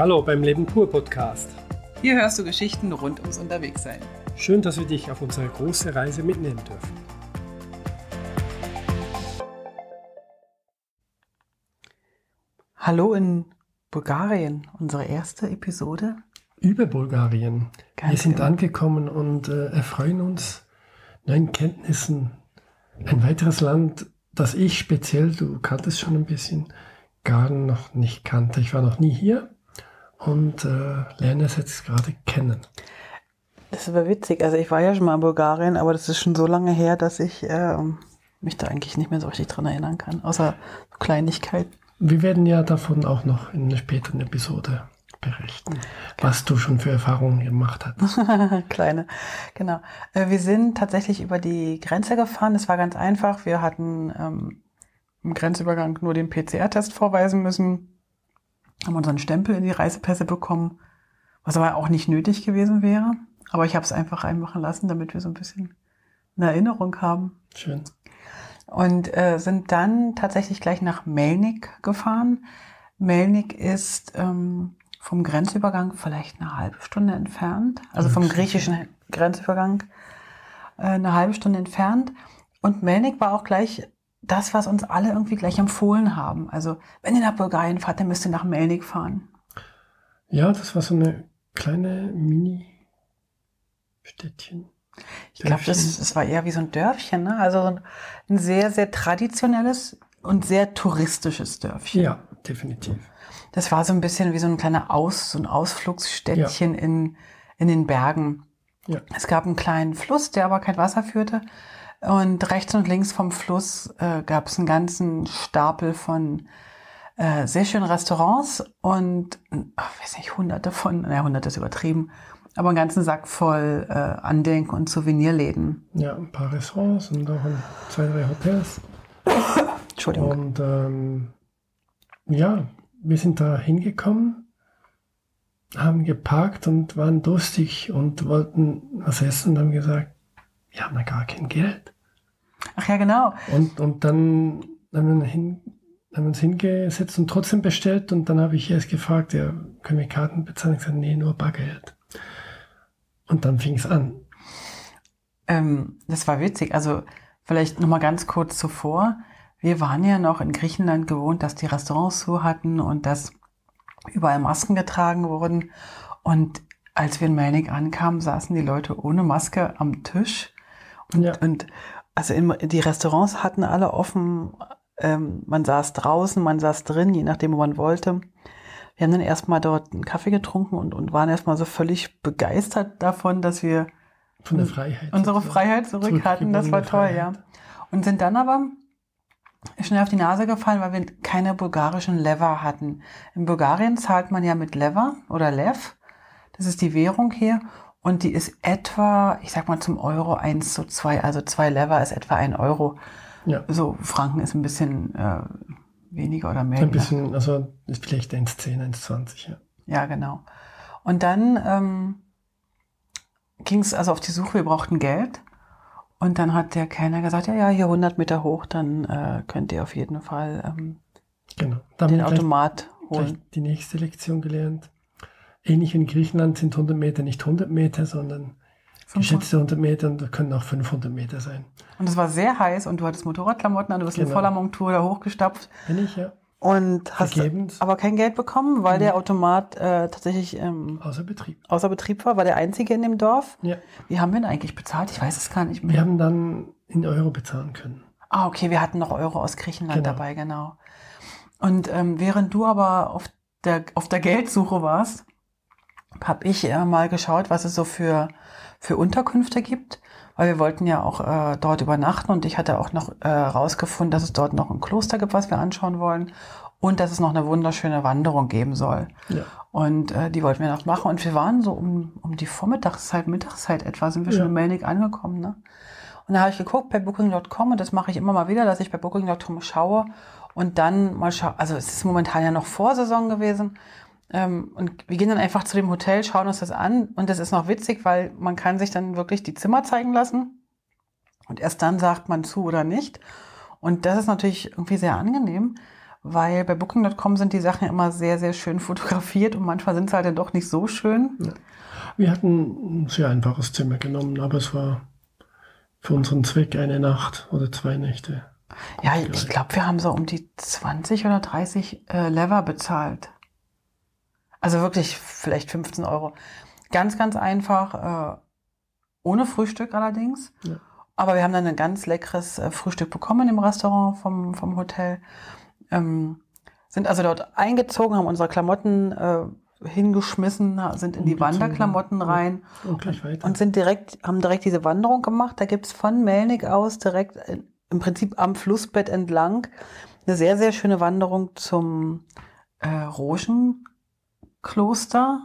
Hallo beim Leben pur Podcast. Hier hörst du Geschichten rund ums Unterwegssein. Schön, dass wir dich auf unsere große Reise mitnehmen dürfen. Hallo in Bulgarien, unsere erste Episode. Über Bulgarien. Ganz wir sind genau. angekommen und äh, erfreuen uns neuen Kenntnissen. Ein weiteres Land, das ich speziell, du kanntest schon ein bisschen, gar noch nicht kannte. Ich war noch nie hier und äh, lerne es jetzt gerade kennen. Das war witzig. Also ich war ja schon mal in Bulgarien, aber das ist schon so lange her, dass ich ähm, mich da eigentlich nicht mehr so richtig dran erinnern kann. Außer Kleinigkeiten. Wir werden ja davon auch noch in einer späteren Episode berichten, was du schon für Erfahrungen gemacht hast. Kleine, genau. Äh, wir sind tatsächlich über die Grenze gefahren. Das war ganz einfach. Wir hatten ähm, im Grenzübergang nur den PCR-Test vorweisen müssen, haben unseren Stempel in die Reisepässe bekommen, was aber auch nicht nötig gewesen wäre. Aber ich habe es einfach reinmachen lassen, damit wir so ein bisschen eine Erinnerung haben. Schön. Und äh, sind dann tatsächlich gleich nach Melnik gefahren. Melnik ist ähm, vom Grenzübergang vielleicht eine halbe Stunde entfernt, also vom griechischen Grenzübergang äh, eine halbe Stunde entfernt. Und Melnik war auch gleich das, was uns alle irgendwie gleich empfohlen haben. Also wenn ihr nach Bulgarien fahrt, dann müsst ihr nach Melnik fahren. Ja, das war so eine kleine Mini-Städtchen. Ich glaube, das, das war eher wie so ein Dörfchen, ne? Also so ein, ein sehr, sehr traditionelles und sehr touristisches Dörfchen. Ja, definitiv. Das war so ein bisschen wie so ein kleiner Aus, so ein Ausflugsstädtchen in, in den Bergen. Ja. Es gab einen kleinen Fluss, der aber kein Wasser führte. Und rechts und links vom Fluss äh, gab es einen ganzen Stapel von äh, sehr schönen Restaurants und, ach, weiß nicht, hunderte von, naja, hunderte ist übertrieben, aber einen ganzen Sack voll äh, Andenken- und Souvenirläden. Ja, ein paar Restaurants und auch zwei, drei Hotels. Entschuldigung. Und ähm, ja, wir sind da hingekommen, haben geparkt und waren durstig und wollten was essen und haben gesagt, wir haben ja gar kein Geld. Ach ja, genau. Und, und dann haben wir, hin, haben wir uns hingesetzt und trotzdem bestellt und dann habe ich erst gefragt, ja, können wir Karten bezahlen? Ich gesagt, nee, nur Bargeld. Und dann fing es an. Ähm, das war witzig. Also vielleicht noch mal ganz kurz zuvor. Wir waren ja noch in Griechenland gewohnt, dass die Restaurants zu hatten und dass überall Masken getragen wurden. Und als wir in Melnik ankamen, saßen die Leute ohne Maske am Tisch. Und, Ja. und also im, die Restaurants hatten alle offen. Ähm, man saß draußen, man saß drin, je nachdem, wo man wollte. Wir haben dann erstmal dort einen Kaffee getrunken und, und waren erstmal so völlig begeistert davon, dass wir Von der Freiheit. unsere. Freiheit zurück hatten. Das war toll, ja. Und sind dann aber schnell auf die Nase gefallen, weil wir keine bulgarischen Lever hatten. In Bulgarien zahlt man ja mit Lever oder Lev. Das ist die Währung hier. Und die ist etwa, ich sag mal zum Euro 1 zu 2. Also zwei Lever ist etwa ein Euro. Ja, So Franken ist ein bisschen äh, weniger oder mehr. ein bisschen, also ist vielleicht 1,10, 1,20, ja. Ja, genau. Und dann ähm, ging es also auf die Suche, wir brauchten Geld. Und dann hat der Kellner gesagt, ja, ja, hier 100 Meter hoch, dann äh, könnt ihr auf jeden Fall ähm, Genau. Den Automat holen. die nächste Lektion gelernt. Ähnlich wie in Griechenland sind 100 Meter nicht 100 Meter, sondern geschätzte 100 Meter und das können auch 500 Meter sein. Und es war sehr heiß und du hattest Motorradklamotten an, du bist in Genau. voller Montur da hochgestapft Bin ich ja und hast Vergebens. aber kein Geld bekommen, weil der Automat äh, tatsächlich ähm, außer Betrieb. außer Betrieb war, war der einzige in dem Dorf. Ja. Wie haben wir ihn eigentlich bezahlt? Ich weiß es gar nicht mehr. Wir haben dann in Euro bezahlen können. Ah, okay, wir hatten noch Euro aus Griechenland Genau. dabei, genau. Und ähm, während du aber auf der, auf der Geldsuche warst, habe ich äh, mal geschaut, was es so für, für Unterkünfte gibt, weil wir wollten ja auch äh, dort übernachten und ich hatte auch noch äh, rausgefunden, dass es dort noch ein Kloster gibt, was wir anschauen wollen und dass es noch eine wunderschöne Wanderung geben soll. Ja. Und äh, die wollten wir noch machen. Und wir waren so um, um die Vormittagszeit, Mittagszeit etwa, sind wir schon Ja. in Melnik angekommen. Ne? Und da habe ich geguckt bei Booking.com und das mache ich immer mal wieder, dass ich bei Booking.com schaue und dann mal schaue. Also es ist momentan ja noch Vorsaison gewesen. Ähm, und wir gehen dann einfach zu dem Hotel, schauen uns das an. Und das ist noch witzig, weil man kann sich dann wirklich die Zimmer zeigen lassen. Und erst dann sagt man zu oder nicht. Und das ist natürlich irgendwie sehr angenehm, weil bei Booking.com sind die Sachen immer sehr, sehr schön fotografiert und manchmal sind sie halt dann doch nicht so schön. Ja. Wir hatten ein sehr einfaches Zimmer genommen, aber es war für unseren Zweck eine Nacht oder zwei Nächte. Ja, ich glaube, wir haben so um die 20 oder 30 äh, Lever bezahlt. Also wirklich vielleicht 15 Euro. Ganz, ganz einfach, äh, ohne Frühstück allerdings. Ja. Aber wir haben dann ein ganz leckeres äh, Frühstück bekommen im Restaurant vom, vom Hotel. Ähm, sind also dort eingezogen, haben unsere Klamotten äh, hingeschmissen, sind in die Wanderklamotten rein und, und, und, sind direkt, haben direkt diese Wanderung gemacht. Da gibt's von Melnik aus direkt in, im Prinzip am Flussbett entlang eine sehr, sehr schöne Wanderung zum äh, Roschenkloster.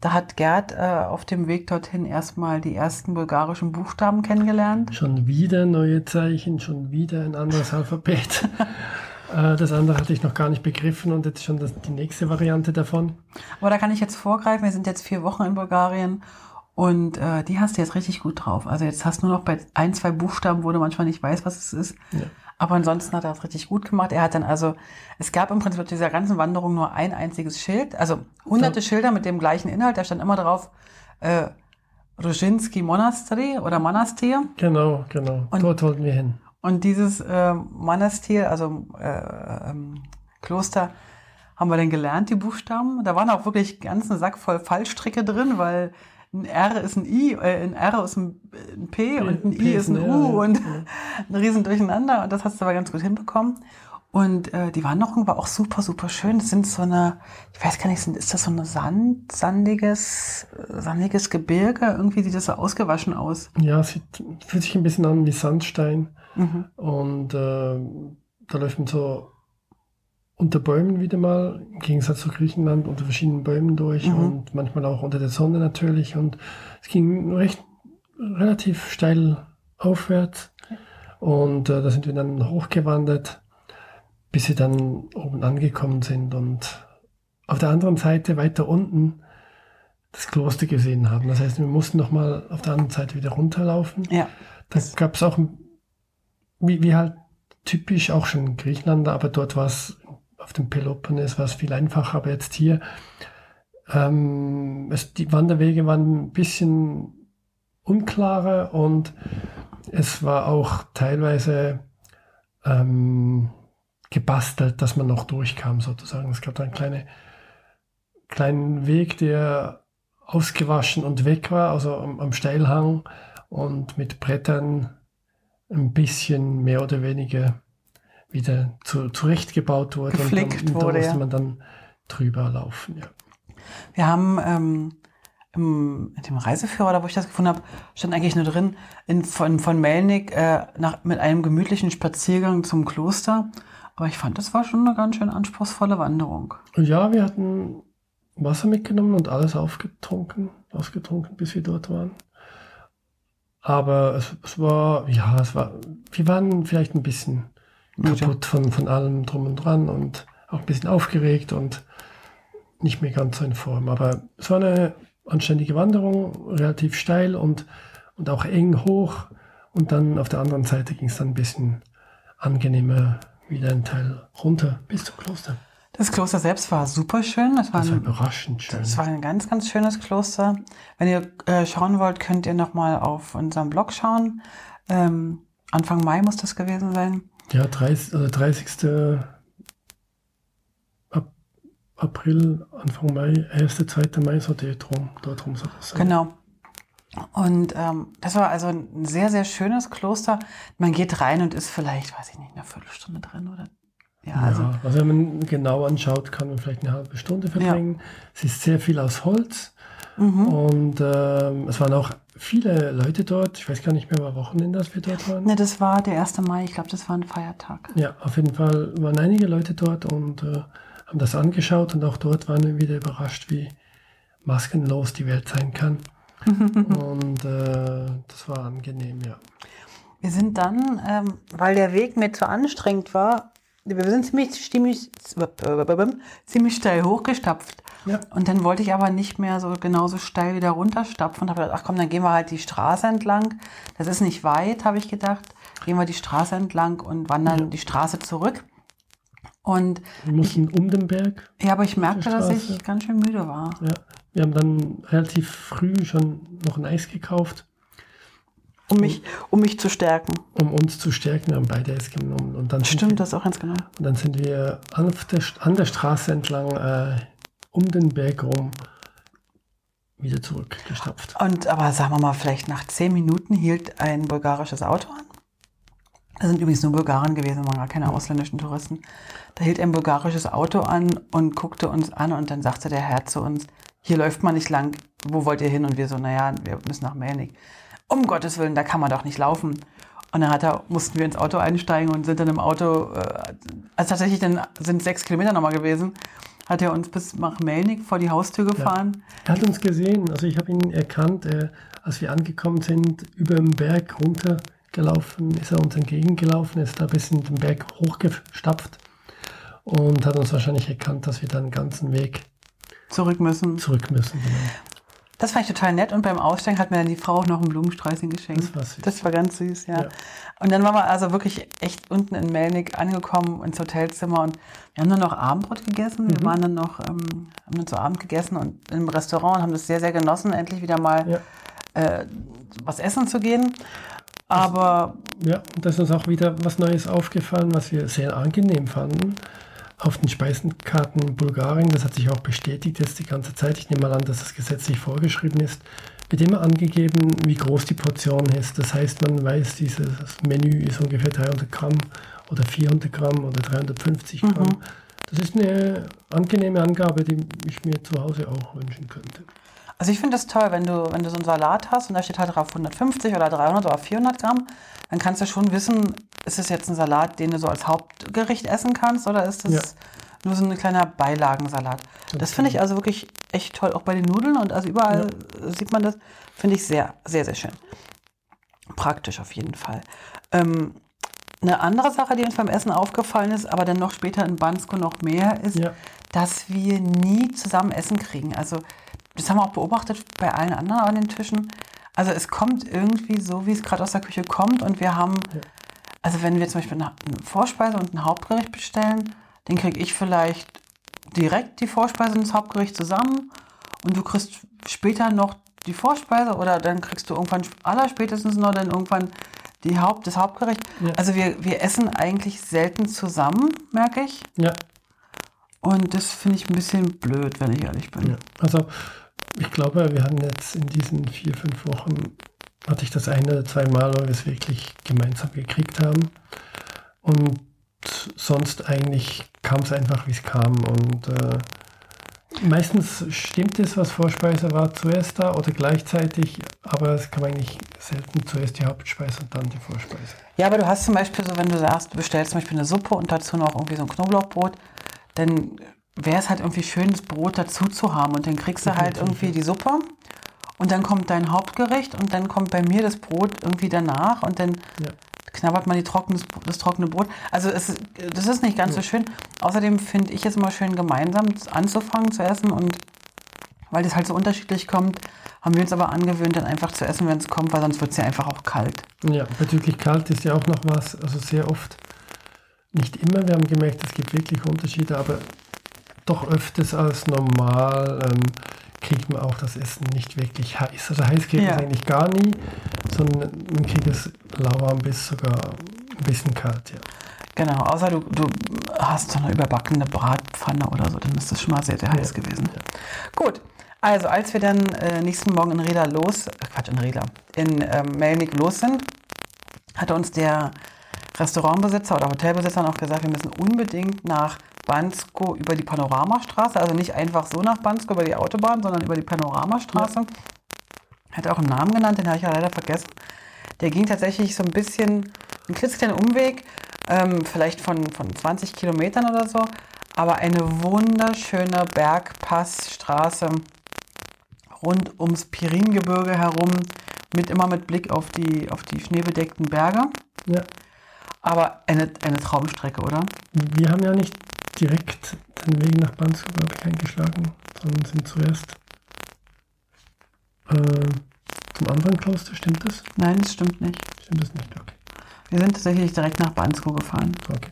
Da hat Gerd äh, auf dem Weg dorthin erstmal die ersten bulgarischen Buchstaben kennengelernt. Schon wieder neue Zeichen, schon wieder ein anderes Alphabet. Äh, das andere hatte ich noch gar nicht begriffen und jetzt schon das, die nächste Variante davon. Aber da kann ich jetzt vorgreifen. Wir sind jetzt vier Wochen in Bulgarien und äh, die hast du jetzt richtig gut drauf. Also jetzt hast du nur noch bei ein, zwei Buchstaben, wo du manchmal nicht weißt, was es ist. Ja. Aber ansonsten hat er das richtig gut gemacht. Er hat dann also, es gab im Prinzip dieser ganzen Wanderung nur ein einziges Schild, also hunderte ja. Schilder mit dem gleichen Inhalt. Da stand immer drauf, äh, Ruzhinski Monastery oder Monastir. Genau, genau. Und Dort wollten wir hin. Und dieses äh, Monastir, also äh, ähm, Kloster, haben wir dann gelernt, die Buchstaben. Da waren auch wirklich ganzen Sack voll Fallstricke drin, weil ein R ist ein I, äh, ein R ist ein, ein P und ein I ist ein U und ein riesen Durcheinander. Und das hast du aber ganz gut hinbekommen. Und äh, die Wanderung war auch super, super schön. Das sind so eine, ich weiß gar nicht, sind, ist das so ein Sand, sandiges, sandiges Gebirge? Irgendwie sieht das so ausgewaschen aus. Ja, sieht, fühlt sich ein bisschen an wie Sandstein. Mhm. Und äh, da läuft man so unter Bäumen wieder mal, im Gegensatz zu Griechenland, unter verschiedenen Bäumen durch mhm. und manchmal auch unter der Sonne natürlich. Und es ging recht relativ steil aufwärts. Und äh, da sind wir dann hochgewandert, bis wir dann oben angekommen sind und auf der anderen Seite weiter unten das Kloster gesehen haben. Das heißt, wir mussten noch mal auf der anderen Seite wieder runterlaufen. Ja. Da gab es auch wie, wie halt typisch auch schon Griechenland, aber dort war es auf dem Peloponnes war es viel einfacher, aber jetzt hier, ähm, es, die Wanderwege waren ein bisschen unklarer und es war auch teilweise ähm, gebastelt, dass man noch durchkam sozusagen. Es gab da einen kleine, kleinen Weg, der ausgewaschen und weg war, also am, am Steilhang und mit Brettern ein bisschen mehr oder weniger wieder zu, zurechtgebaut wurde. Geflickt und dann, wurde, da musste man dann drüber laufen. Ja. Wir haben ähm, im, in dem Reiseführer, da wo ich das gefunden habe, stand eigentlich nur drin, in, von, von Melnik äh, nach, mit einem gemütlichen Spaziergang zum Kloster. Aber ich fand, das war schon eine ganz schön anspruchsvolle Wanderung. Ja, wir hatten Wasser mitgenommen und alles aufgetrunken, ausgetrunken, bis wir dort waren. Aber es, es, war, ja, es war, wir waren vielleicht ein bisschen kaputt von, von allem drum und dran und auch ein bisschen aufgeregt und nicht mehr ganz so in Form. Aber es war eine anständige Wanderung, relativ steil und, und auch eng hoch. Und dann auf der anderen Seite ging es dann ein bisschen angenehmer wieder ein Teil runter bis zum Kloster. Das Kloster selbst war super schön. Das war, das war ein, überraschend schön. Das war ein ganz, ganz schönes Kloster. Wenn ihr äh, schauen wollt, könnt ihr nochmal auf unserem Blog schauen. Ähm, Anfang Mai muss das gewesen sein. Ja, 30, also 30. April, Anfang Mai, 1., 2. Mai, so dort rum, dort rum soll das sein. Genau. Und ähm, das war also ein sehr, sehr schönes Kloster. Man geht rein und ist vielleicht, weiß ich nicht, eine Viertelstunde drin oder ja, also, ja, also wenn man genau anschaut, kann man vielleicht eine halbe Stunde verbringen. Ja. Es ist sehr viel aus Holz mhm. und ähm, es waren auch viele Leute dort. Ich weiß gar nicht mehr, war Wochenende, dass wir dort waren. Ne, das war der 1. Mai. Ich glaube, das war ein Feiertag. Ja, auf jeden Fall waren einige Leute dort und äh, haben das angeschaut und auch dort waren wir wieder überrascht, wie maskenlos die Welt sein kann. und äh, das war angenehm, ja. Wir sind dann, ähm, weil der Weg mir zu anstrengend war, wir sind ziemlich, ziemlich, ziemlich steil hochgestapft. Ja. Und dann wollte ich aber nicht mehr so genauso steil wieder runterstapfen und habe gedacht, ach komm, dann gehen wir halt die Straße entlang. Das ist nicht weit, habe ich gedacht. Gehen wir die Straße entlang und wandern ja. die Straße zurück. Und Wir mussten um den Berg. ja, aber ich merkte, dass ich ganz schön müde war. Ja. Wir haben dann relativ früh schon noch ein Eis gekauft, Um mich, um mich zu stärken. um uns zu stärken. Wir haben beide Eis genommen. Und dann Stimmt, das ist auch ganz genau. und dann sind wir auf der, an der Straße entlang äh, um den Berg rum wieder zurückgestapft. Und aber sagen wir mal, vielleicht nach zehn Minuten hielt ein bulgarisches Auto an. Da sind übrigens nur Bulgaren gewesen, waren gar keine ausländischen Touristen. Da hielt ein bulgarisches Auto an und guckte uns an und dann sagte der Herr zu uns, hier läuft man nicht lang, wo wollt ihr hin? Und wir so, naja, wir müssen nach Melnik. Um Gottes Willen, da kann man doch nicht laufen. Und dann er, mussten wir ins Auto einsteigen und sind dann im Auto, äh, also tatsächlich dann sind sechs Kilometer nochmal gewesen, hat er uns bis nach Melnik vor die Haustür gefahren. Er hat uns gesehen, also ich habe ihn erkannt, äh, als wir angekommen sind, über den Berg runtergelaufen, ist er uns entgegengelaufen, ist da bis in den Berg hochgestapft und hat uns wahrscheinlich erkannt, dass wir dann den ganzen Weg zurück müssen. zurück müssen. Genau. Das fand ich total nett und beim Aussteigen hat mir dann die Frau auch noch ein Blumensträußchen geschenkt. Das war süß. Das war ganz süß, ja. Ja. Und dann waren wir also wirklich echt unten in Melnik angekommen ins Hotelzimmer und wir haben dann noch Abendbrot gegessen. Wir waren dann noch, ähm, haben dann zu Abend gegessen und im Restaurant und haben das sehr, sehr genossen, endlich wieder mal Ja. äh, was essen zu gehen. Aber Ja, und da ist uns auch wieder was Neues aufgefallen, was wir sehr angenehm fanden. Auf den Speisenkarten Bulgarien, das hat sich auch bestätigt jetzt die ganze Zeit. Ich nehme mal an, dass das gesetzlich vorgeschrieben ist. Wird immer angegeben, wie groß die Portion ist. Das heißt, man weiß, dieses Menü ist ungefähr 300 Gramm oder 400 Gramm oder 350 Gramm. Das ist eine angenehme Angabe, die ich mir zu Hause auch wünschen könnte. Also ich finde das toll, wenn du, wenn du so einen Salat hast und da steht halt drauf 150 oder 300 oder 400 Gramm, dann kannst du schon wissen, ist es jetzt ein Salat, den du so als Hauptgericht essen kannst oder ist das Ja. nur so ein kleiner Beilagensalat? Das finde ich also wirklich echt toll, auch bei den Nudeln und also überall sieht man das, finde ich sehr, sehr, sehr schön. Praktisch auf jeden Fall. Ähm, eine andere Sache, die uns beim Essen aufgefallen ist, aber dann noch später in Bansko noch mehr, ist, Ja. dass wir nie zusammen Essen kriegen. Also das haben wir auch beobachtet bei allen anderen an den Tischen. Also es kommt irgendwie so, wie es gerade aus der Küche kommt und wir haben, also wenn wir zum Beispiel eine Vorspeise und ein Hauptgericht bestellen, dann kriege ich vielleicht direkt die Vorspeise und das Hauptgericht zusammen und du kriegst später noch die Vorspeise oder dann kriegst du irgendwann allerspätestens noch dann irgendwann die Haupt, das Hauptgericht. Ja. Also wir, wir essen eigentlich selten zusammen, merke ich. Ja, Und das finde ich ein bisschen blöd, wenn ich ehrlich bin. Ja, also ich glaube, wir hatten jetzt in diesen vier, fünf Wochen, hatte ich das ein oder zwei Mal, wo wir es wirklich gemeinsam gekriegt haben. Und sonst eigentlich kam es einfach, wie es kam. Und äh, meistens stimmt es, was Vorspeise war, zuerst da oder gleichzeitig, aber es kam eigentlich selten zuerst die Hauptspeise und dann die Vorspeise. Ja, aber du hast zum Beispiel so, wenn du sagst, du bestellst zum Beispiel eine Suppe und dazu noch irgendwie so ein Knoblauchbrot, dann wäre es halt irgendwie schön, das Brot dazu zu haben. Und dann kriegst du halt irgendwie die Suppe und dann kommt dein Hauptgericht und dann kommt bei mir das Brot irgendwie danach und dann Ja. knabbert man die trockenes, das trockene Brot. Also es das ist nicht ganz so schön. Außerdem finde ich es immer schön, gemeinsam anzufangen zu essen und weil das halt so unterschiedlich kommt, haben wir uns aber angewöhnt, dann einfach zu essen, wenn es kommt, weil sonst wird es ja einfach auch kalt. Ja, bezüglich kalt ist ja auch noch was, also sehr oft, nicht immer, wir haben gemerkt, es gibt wirklich Unterschiede, aber doch öfters als normal ähm, kriegt man auch das Essen nicht wirklich heiß. Also heiß kriegt man Ja. es eigentlich gar nie, sondern man kriegt es lauwarm bis sogar ein bisschen kalt, ja. Genau, außer du, du hast so eine überbackene Bratpfanne oder so, dann ist das schon mal sehr, sehr heiß Ja. gewesen. Gut, also als wir dann äh, nächsten Morgen in Reda los, äh, Quatsch, in Reda, in ähm, Melnik los sind, hatte uns der Restaurantbesitzer oder Hotelbesitzer noch gesagt, wir müssen unbedingt nach Bansko über die Panoramastraße, also nicht einfach so nach Bansko über die Autobahn, sondern über die Panoramastraße. Hat auch einen Namen genannt, den habe ich ja leider vergessen. Der ging tatsächlich so ein bisschen, ein klitzekleiner Umweg, ähm, vielleicht von, von 20 Kilometern oder so, aber eine wunderschöne Bergpassstraße rund ums Piringebirge herum, mit immer mit Blick auf die, auf die schneebedeckten Berge. ja. Aber eine, eine Traumstrecke, oder? Wir haben ja nicht direkt den Weg nach Bansko, glaube ich, eingeschlagen, sondern sind zuerst äh, zum anderen Kloster, stimmt das? Nein, das stimmt nicht. Stimmt das nicht? Okay. Wir sind tatsächlich direkt nach Bansko gefahren. okay.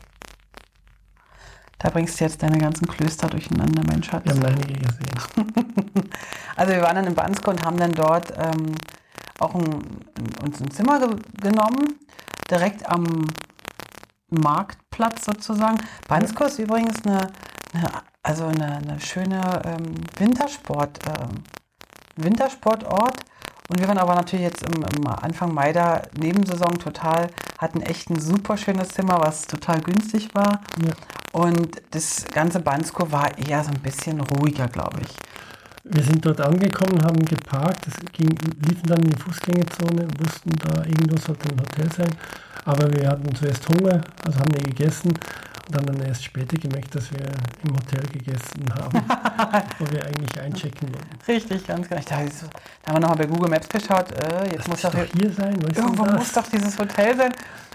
Da bringst du jetzt deine ganzen Klöster durcheinander, Mensch. Wir haben einige gesehen. also wir waren dann in Bansko und haben dann dort ähm, auch ein, uns ein Zimmer ge genommen, direkt am Marktplatz sozusagen. Bansko ist übrigens eine, eine also eine, eine schöne ähm, Wintersport, ähm, Wintersportort. Und wir waren aber natürlich jetzt im, im, Anfang Mai da, Nebensaison total, hatten echt ein super schönes Zimmer, was total günstig war. Ja. Und das ganze Bansko war eher so ein bisschen ruhiger, glaube ich. Wir sind dort angekommen, haben geparkt, es ging, liefen dann in die Fußgängerzone, wussten da irgendwo sollte ein Hotel sein. Aber wir hatten zuerst Hunger, also haben wir gegessen und dann, dann erst später gemerkt, dass wir im Hotel gegessen haben, wo wir eigentlich einchecken wollten. Richtig, ganz genau. Da, da haben wir nochmal bei Google Maps geschaut, äh, jetzt das muss doch hier, hier sein. Irgendwo muss doch dieses Hotel sein.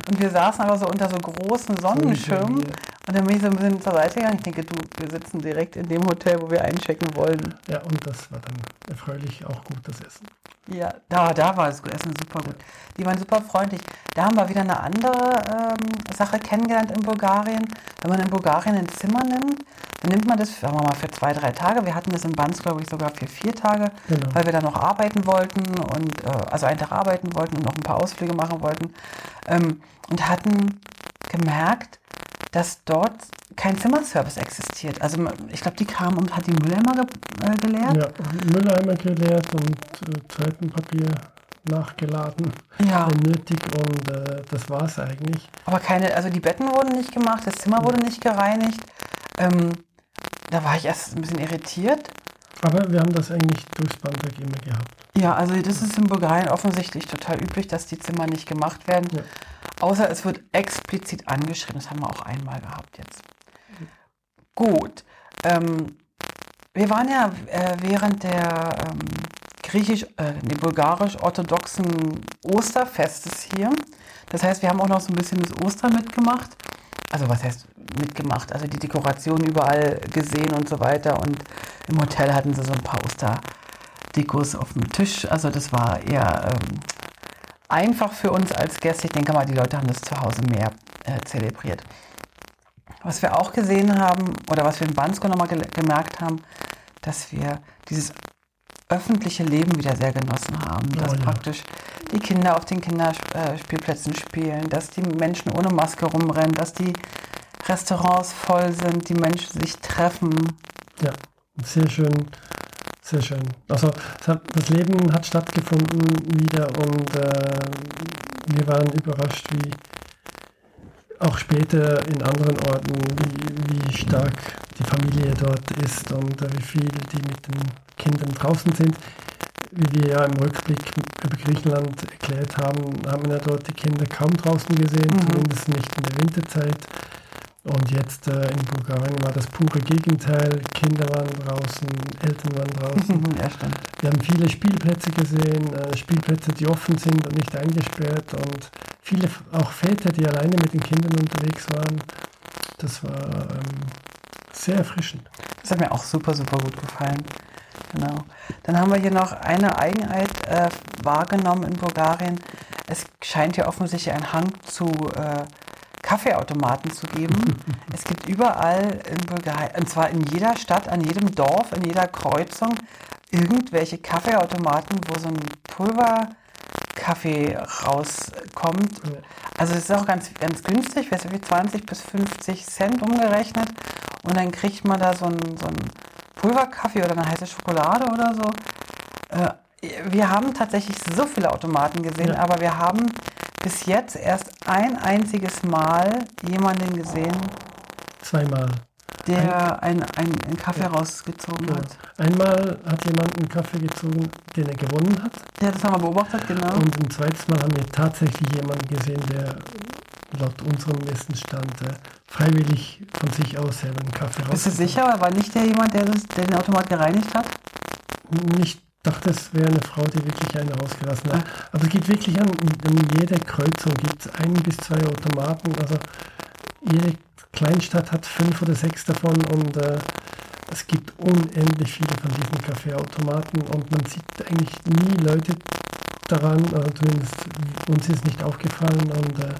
Und wir saßen aber so unter so großen Sonnenschirmen. Und dann bin ich so ein bisschen zur Seite gegangen. Ich denke, du, wir sitzen direkt in dem Hotel, wo wir einchecken wollen. Ja, und das war dann erfreulich auch gut, das Essen. Ja, da, da war das Essen super gut. Die waren super freundlich. Da haben wir wieder eine andere ähm, Sache kennengelernt in Bulgarien. Wenn man in Bulgarien ein Zimmer nimmt, dann nimmt man das, sagen wir mal, für zwei, drei Tage. Wir hatten das in Banz, glaube ich, sogar für vier Tage, genau. weil wir da noch arbeiten wollten und äh, also einen Tag arbeiten wollten und noch ein paar Ausflüge machen wollten. Ähm, und hatten gemerkt, dass dort kein Zimmerservice existiert. Also ich glaube, die kamen und hat die Mülleimer ge äh, geleert. Ja, Mülleimer geleert und äh, Toilettenpapier nachgeladen, ja. nötig und äh, das war es eigentlich. Aber keine, also die Betten wurden nicht gemacht, das Zimmer wurde nicht gereinigt. Ähm, da war ich erst ein bisschen irritiert. Aber wir haben das eigentlich durchs Bandwerk immer gehabt. Ja, also das ist in Bulgarien offensichtlich total üblich, dass die Zimmer nicht gemacht werden. Ja. Außer es wird explizit angeschrieben. Das haben wir auch einmal gehabt jetzt. Gut. Ähm, wir waren ja äh, während der ähm, griechisch, äh, nee, bulgarisch-orthodoxen Osterfestes hier. Das heißt, wir haben auch noch so ein bisschen das Ostern mitgemacht. Also was heißt mitgemacht? Also die Dekoration überall gesehen und so weiter. Und im Hotel hatten sie so ein paar Osterdekos auf dem Tisch. Also das war eher ähm, einfach für uns als Gäste. Ich denke mal, die Leute haben das zu Hause mehr äh, zelebriert. Was wir auch gesehen haben, oder was wir in Bansko nochmal ge gemerkt haben, dass wir dieses öffentliche Leben wieder sehr genossen haben. Oh, dass ja. praktisch die Kinder auf den Kinderspielplätzen spielen, dass die Menschen ohne Maske rumrennen, dass die Restaurants voll sind, die Menschen sich treffen. Ja, sehr schön sehr schön. Also das Leben hat stattgefunden wieder und äh, wir waren überrascht, wie auch später in anderen Orten, wie, wie stark die Familie dort ist und äh, wie viel die mit den Kindern draußen sind. Wie wir ja im Rückblick über Griechenland erklärt haben, haben wir ja dort die Kinder kaum draußen gesehen, mhm. zumindest nicht in der Winterzeit. Und jetzt äh, in Bulgarien war das pure Gegenteil. Kinder waren draußen, Eltern waren draußen. ja, stimmt. Wir haben viele Spielplätze gesehen, äh, Spielplätze, die offen sind und nicht eingesperrt. Und viele auch Väter, die alleine mit den Kindern unterwegs waren. Das war ähm, sehr erfrischend. Das hat mir auch super, super gut gefallen. Genau. Dann haben wir hier noch eine Eigenheit äh, wahrgenommen in Bulgarien. Es scheint ja offensichtlich ein Hang zu äh, Kaffeeautomaten zu geben. es gibt überall in Bulgarien, und zwar in jeder Stadt, an jedem Dorf, in jeder Kreuzung, irgendwelche Kaffeeautomaten, wo so ein Pulverkaffee rauskommt. Also es ist auch ganz, ganz günstig, weiß wie 20 bis 50 Cent umgerechnet. Und dann kriegt man da so einen, so einen Pulverkaffee oder eine heiße Schokolade oder so. Äh, wir haben tatsächlich so viele Automaten gesehen, ja. aber wir haben bis jetzt erst ein einziges Mal jemanden gesehen. Zweimal. Der einen ein, ein Kaffee ja. rausgezogen genau. hat. Einmal hat jemand einen Kaffee gezogen, den er gewonnen hat. Ja, das haben wir beobachtet, genau. Und ein zweites Mal haben wir tatsächlich jemanden gesehen, der laut unserem Wissensstand äh, freiwillig von sich aus selber einen Kaffee rausgezogen hat. Bist du sicher, war nicht der jemand, der, das, der den Automat gereinigt hat? Nicht dachte, es wäre eine Frau, die wirklich eine rausgelassen hat. Aber es gibt wirklich an, in jeder Kreuzung gibt es ein bis zwei Automaten. Also jede Kleinstadt hat fünf oder sechs davon und äh, es gibt unendlich viele von diesen Kaffeeautomaten und man sieht eigentlich nie Leute daran, also zumindest uns ist nicht aufgefallen und äh,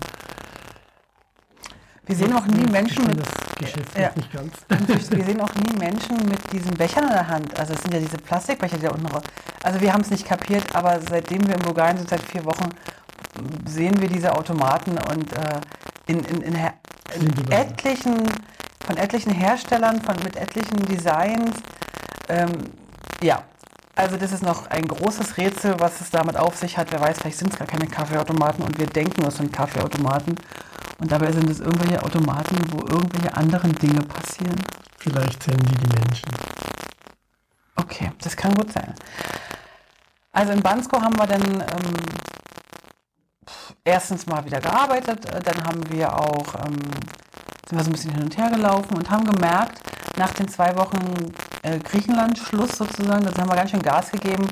Wir sehen auch nie Menschen mit. Das Geschäft Ja. nicht ganz. Und wir sehen auch nie Menschen mit diesen Bechern in der Hand. Also es sind ja diese Plastikbecher, die da unten raus. Also wir haben es nicht kapiert, aber seitdem wir in Bulgarien sind, seit vier Wochen, sehen wir diese Automaten und äh, in, in, in, in etlichen, von etlichen Herstellern, von, mit etlichen Designs. Ähm, ja, also das ist noch ein großes Rätsel, was es damit auf sich hat. Wer weiß, vielleicht sind es gar keine Kaffeeautomaten und wir denken, es sind Kaffeeautomaten. Und dabei sind es irgendwelche Automaten, wo irgendwelche anderen Dinge passieren. Vielleicht sehen die die Menschen. Okay, das kann gut sein. Also in Bansko haben wir dann ähm, erstens mal wieder gearbeitet, äh, dann haben wir auch, ähm, sind wir so ein bisschen hin und her gelaufen und haben gemerkt, nach den zwei Wochen äh, Griechenland-Schluss sozusagen, das haben wir ganz schön Gas gegeben,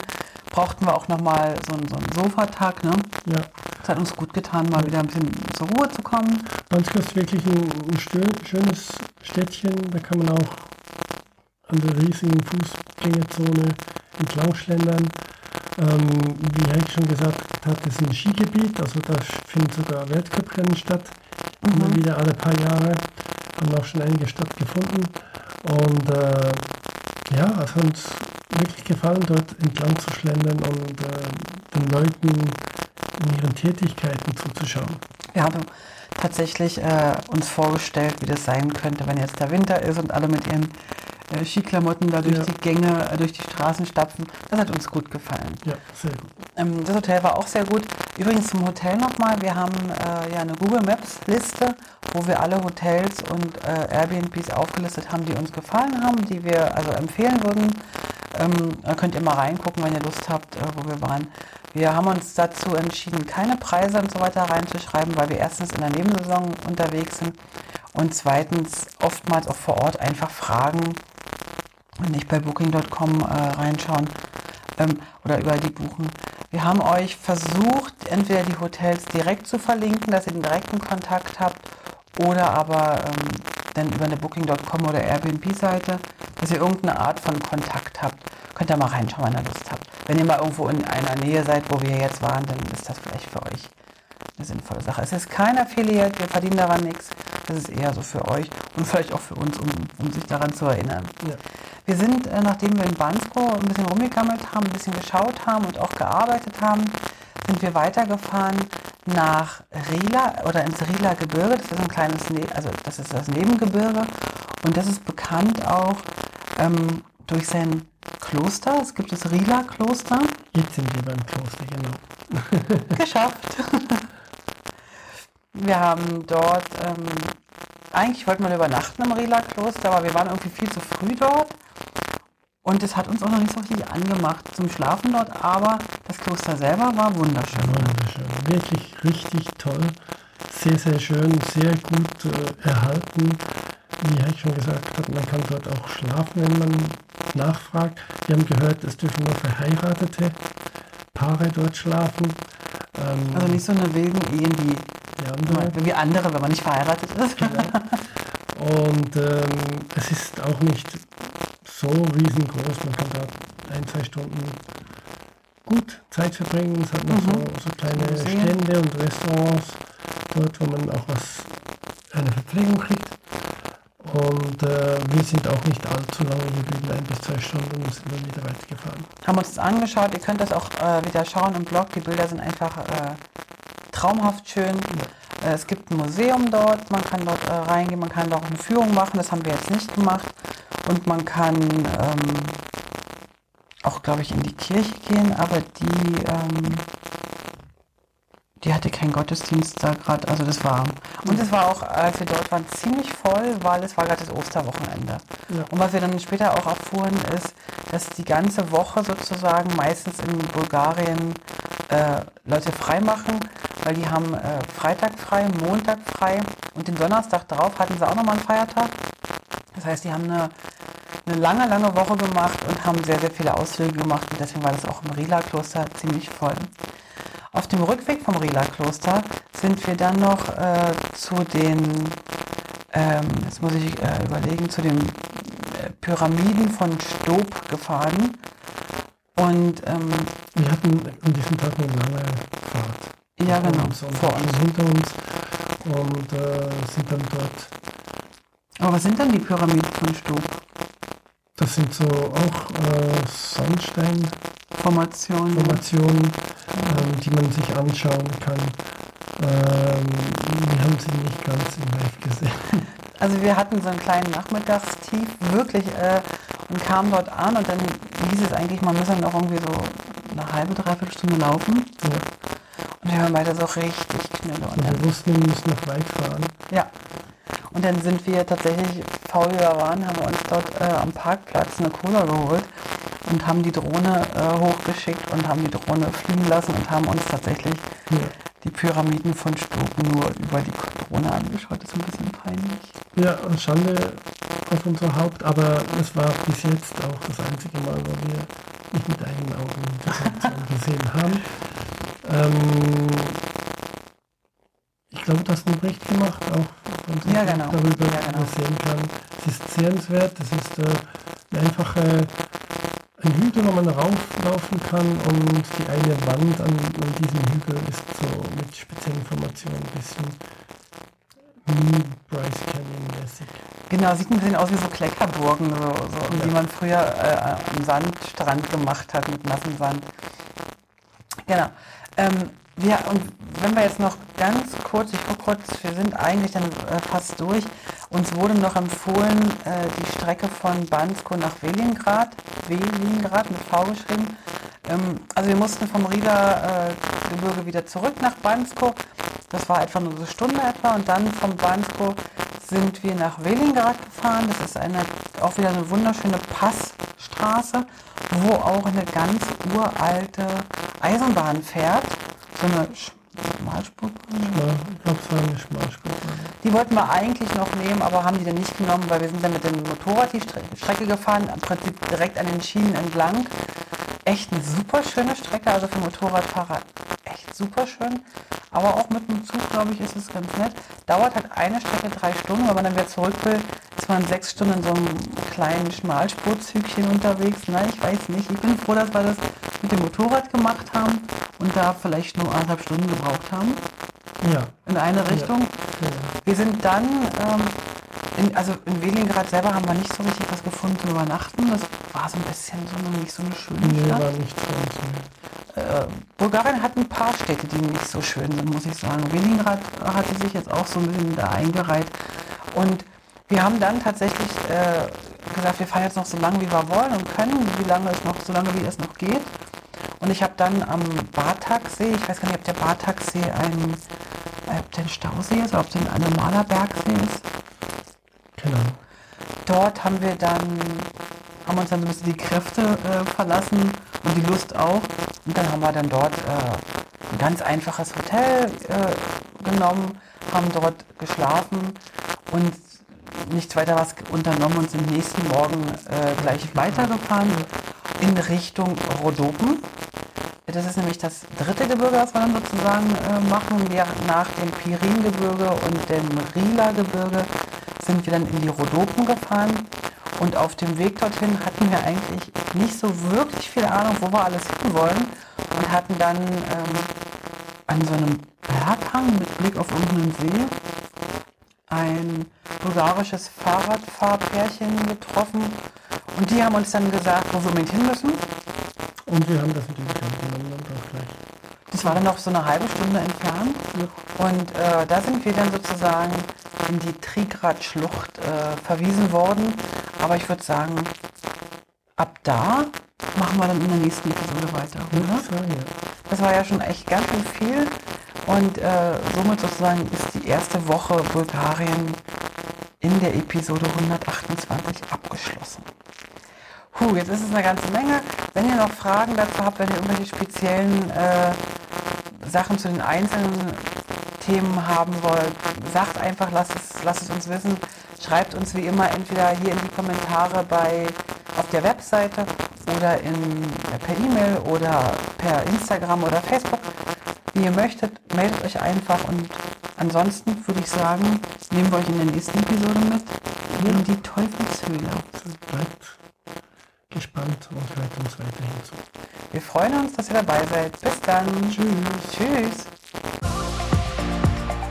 brauchten wir auch nochmal so, einen- so einen Sofatag. Ne? Ja, Das hat uns gut getan, mal wieder ein bisschen zur Ruhe zu kommen. Bansko ist wirklich ein, ein schönes Städtchen. Da kann man auch an der riesigen Fußgängerzone entlang schlendern. Ähm, wie Heik schon gesagt hat, ist ein Skigebiet, also da finden sogar Weltcuprennen statt. Immer wieder alle paar Jahre. Haben auch schon einige stattgefunden. Und äh, ja, es hat uns wirklich gefallen, dort entlang zu schlendern und äh, den Leuten in ihren Tätigkeiten zuzuschauen. Wir haben tatsächlich äh, uns vorgestellt, wie das sein könnte, wenn jetzt der Winter ist und alle mit ihren äh, Skiklamotten da durch Ja. die Gänge, äh, durch die Straßen stapfen. Das hat uns gut gefallen. Ja, sehr gut. Ähm, das Hotel war auch sehr gut. Übrigens zum Hotel nochmal. Wir haben äh, ja eine Google Maps Liste, wo wir alle Hotels und äh, Airbnbs aufgelistet haben, die uns gefallen haben, die wir also empfehlen würden. Ähm, da könnt ihr mal reingucken, wenn ihr Lust habt, äh, wo wir waren. Wir haben uns dazu entschieden, keine Preise und so weiter reinzuschreiben, weil wir erstens in der Nebensaison unterwegs sind und zweitens oftmals auch vor Ort einfach fragen und nicht bei booking.com äh, reinschauen ähm, oder über die buchen. Wir haben euch versucht, entweder die Hotels direkt zu verlinken, dass ihr den direkten Kontakt habt, oder aber ähm, dann über eine Booking.com oder Airbnb-Seite, dass ihr irgendeine Art von Kontakt habt. Könnt ihr mal reinschauen, wenn ihr Lust habt. Wenn ihr mal irgendwo in einer Nähe seid, wo wir jetzt waren, dann ist das vielleicht für euch eine sinnvolle Sache. Es ist kein Affiliate, wir verdienen daran nichts. Das ist eher so für euch und vielleicht auch für uns, um, um sich daran zu erinnern. Ja. Wir sind, äh, nachdem wir in Bansko ein bisschen rumgegammelt haben, ein bisschen geschaut haben und auch gearbeitet haben, sind wir weitergefahren nach Rila oder ins Rila Gebirge. Das ist ein kleines, ne also das ist das Nebengebirge und das ist bekannt auch ähm, durch sein Kloster. Es gibt das Rila Kloster. Jetzt sind wir beim Kloster, genau. Geschafft. Wir haben dort, ähm, eigentlich wollten wir übernachten im Rila-Kloster, aber wir waren irgendwie viel zu früh dort. Und es hat uns auch noch nicht so richtig angemacht zum Schlafen dort, aber das Kloster selber war wunderschön. Wunderschön. Wirklich richtig toll. Sehr, sehr schön, sehr gut äh, erhalten. Wie Heik schon gesagt hat, man kann dort auch schlafen, wenn man nachfragt. Wir haben gehört, es dürfen nur verheiratete Paare dort schlafen. Ähm, Also nicht so eine wilden Ehen die andere. wie andere, wenn man nicht verheiratet ist. Und ähm, es ist auch nicht so riesengroß. Man kann da ein, zwei Stunden gut Zeit verbringen. Es hat noch so, so kleine Museen. Stände und Restaurants dort, wo man auch was, eine Verpflegung kriegt. Und äh, wir sind auch nicht allzu lange geblieben, ein bis zwei Stunden und sind dann wieder weitergefahren. haben uns das angeschaut. Ihr könnt das auch äh, wieder schauen im Blog. Die Bilder sind einfach äh, traumhaft schön. Äh, es gibt ein Museum dort. Man kann dort äh, reingehen. Man kann dort auch eine Führung machen. Das haben wir jetzt nicht gemacht. Und man kann ähm, auch, glaube ich, in die Kirche gehen. Aber die, ähm, die hatte keinen Gottesdienst da gerade. Also das war. Und es war auch, als wir dort waren, ziemlich voll, weil es war gerade das Osterwochenende. Ja. Und was wir dann später auch erfuhren, ist, dass die ganze Woche sozusagen meistens in Bulgarien äh, Leute frei machen, weil die haben äh, Freitag frei, Montag frei und den Donnerstag drauf hatten sie auch nochmal einen Feiertag. Das heißt, die haben eine, eine lange, lange Woche gemacht und haben sehr, sehr viele Ausflüge gemacht und deswegen war das auch im Rila-Kloster ziemlich voll. Auf dem Rückweg vom Rila-Kloster sind wir dann noch äh, zu den, ähm, jetzt muss ich äh, überlegen, zu den äh, Pyramiden von Stob gefahren. Und ähm, Wir hatten an diesem Tag eine lange Fahrt. Ja, genau, uns und vor uns. hinter uns. und äh, sind dann dort. Aber was sind dann die Pyramiden von Stub? Das sind so auch äh, Sandsteinformationen, Formationen. ähm, die man sich anschauen kann. Ähm, wir haben sie nicht ganz im Live gesehen. Also wir hatten so einen kleinen Nachmittagstief, wirklich, äh, und kamen dort an und dann hieß es eigentlich, man müsse noch irgendwie so eine halbe, dreiviertel Stunde laufen. Ja. Und wir waren beide so richtig knülle. Und wir wussten, wir müssen noch weit fahren. ja. Und dann sind wir tatsächlich, faul waren, haben wir uns dort äh, am Parkplatz eine Cola geholt und haben die Drohne äh, hochgeschickt und haben die Drohne fliegen lassen und haben uns tatsächlich Ja. die Pyramiden von Stub nur über die Drohne angeschaut. Das ist ein bisschen peinlich. Ja, und Schande auf unser Haupt, aber es war bis jetzt auch das einzige Mal, wo wir nicht mit eigenen Augen das Aktion gesehen haben. Ähm, ich glaube, du hast einen Bericht gemacht, auch von Ja, genau. darüber, Ja, genau. sehen kann. Es ist sehenswert, es ist äh, eine einfache ein Hügel, wo man rauflaufen kann und die eine Wand an, an diesem Hügel ist so mit speziellen Informationen ein bisschen mini Bryce Canyon mäßig. Genau, sieht ein bisschen aus wie so Kleckerburgen, so, so, Ja. die man früher äh, am Sandstrand gemacht hat mit nassem Sand. Genau. Ähm, wir, und wenn wir jetzt noch ganz kurz, ich gucke kurz, wir sind eigentlich dann äh, fast durch. Uns wurde noch empfohlen, äh, die Strecke von Bansko nach Welingrad, Welingrad mit V geschrieben. Ähm, also wir mussten vom Rieder äh, wieder zurück nach Bansko. Das war etwa nur eine Stunde etwa und dann vom Bansko sind wir nach Welingrad gefahren. Das ist eine, auch wieder eine wunderschöne Passstraße, wo auch eine ganz uralte Eisenbahn fährt. So eine Schmalspur. Schmal, ich glaube, es war eine Schmalspurbahn. Die wollten wir eigentlich noch nehmen, aber haben die dann nicht genommen, weil wir sind dann mit dem Motorrad die Stre Strecke gefahren, im Prinzip direkt an den Schienen entlang. Echt eine super schöne Strecke, also für Motorradfahrer echt super schön. Aber auch mit dem Zug, glaube ich, ist es ganz nett. Dauert halt eine Strecke drei Stunden, wenn man dann wieder zurück will, ist man sechs Stunden in so einem kleinen Schmalspurzügchen unterwegs. Nein, ich weiß nicht. Ich bin froh, dass wir das mit dem Motorrad gemacht haben und da vielleicht nur anderthalb Stunden gebraucht haben Ja, in eine Richtung. ja. Wir sind dann, ähm, in, also in Welingrad selber haben wir nicht so richtig was gefunden zum Übernachten. Das war so ein bisschen so nicht so eine schöne Nee, Stadt. war nicht so. Äh, Bulgarien hat ein paar Städte, die nicht so schön sind, muss ich sagen. Welingrad hatte sich jetzt auch so ein bisschen da eingereiht. Und wir haben dann tatsächlich äh, gesagt, wir fahren jetzt noch so lange, wie wir wollen und können, wie lange es noch, so lange wie es noch geht. Und ich habe dann am Bartaksee, ich weiß gar nicht, ob der Bartaksee ein, ob der ein Stausee ist oder ob der ein normaler Bergsee ist. Ahnung. Dort haben wir dann, haben uns dann so ein bisschen die Kräfte äh, verlassen und die Lust auch. Und dann haben wir dann dort äh, ein ganz einfaches Hotel äh, genommen, haben dort geschlafen und nichts weiter was unternommen und sind nächsten Morgen äh, gleich weitergefahren in Richtung Rhodopen. Das ist nämlich das dritte Gebirge, was wir dann sozusagen äh, machen. Wir nach dem Piringebirge und dem Rila-Gebirge sind wir dann in die Rhodopen gefahren. Und auf dem Weg dorthin hatten wir eigentlich nicht so wirklich viel Ahnung, wo wir alles hin wollen. Und hatten dann ähm, an so einem Berghang mit Blick auf irgendeinen See ein bulgarisches Fahrradfahrpärchen getroffen. Und die haben uns dann gesagt, wo wir unbedingt hin müssen. Und wir haben das natürlich angenommen und auch gleich. Das war dann noch so eine halbe Stunde entfernt. Und äh, da sind wir dann sozusagen in die Trigrat-Schlucht äh, verwiesen worden. Aber ich würde sagen, ab da machen wir dann in der nächsten Episode weiter, oder? Das war ja schon echt ganz schön viel. Und äh, somit sozusagen ist die erste Woche Bulgarien in der Episode 128 abgeschlossen. Puh, jetzt ist es eine ganze Menge. Wenn ihr noch Fragen dazu habt, wenn ihr irgendwelche speziellen äh, Sachen zu den einzelnen Themen haben wollt, sagt einfach, lasst es, lasst es uns wissen. Schreibt uns wie immer entweder hier in die Kommentare bei auf der Webseite oder in, per E-Mail oder per Instagram oder Facebook. Wie ihr möchtet, meldet euch einfach und ansonsten würde ich sagen, nehmen wir euch in der nächsten Episode mit in die Teufelshöhle. Bleibt gespannt und hört uns weiterhin zu. Wir freuen uns, dass ihr dabei seid. Bis dann. Tschüss. Tschüss.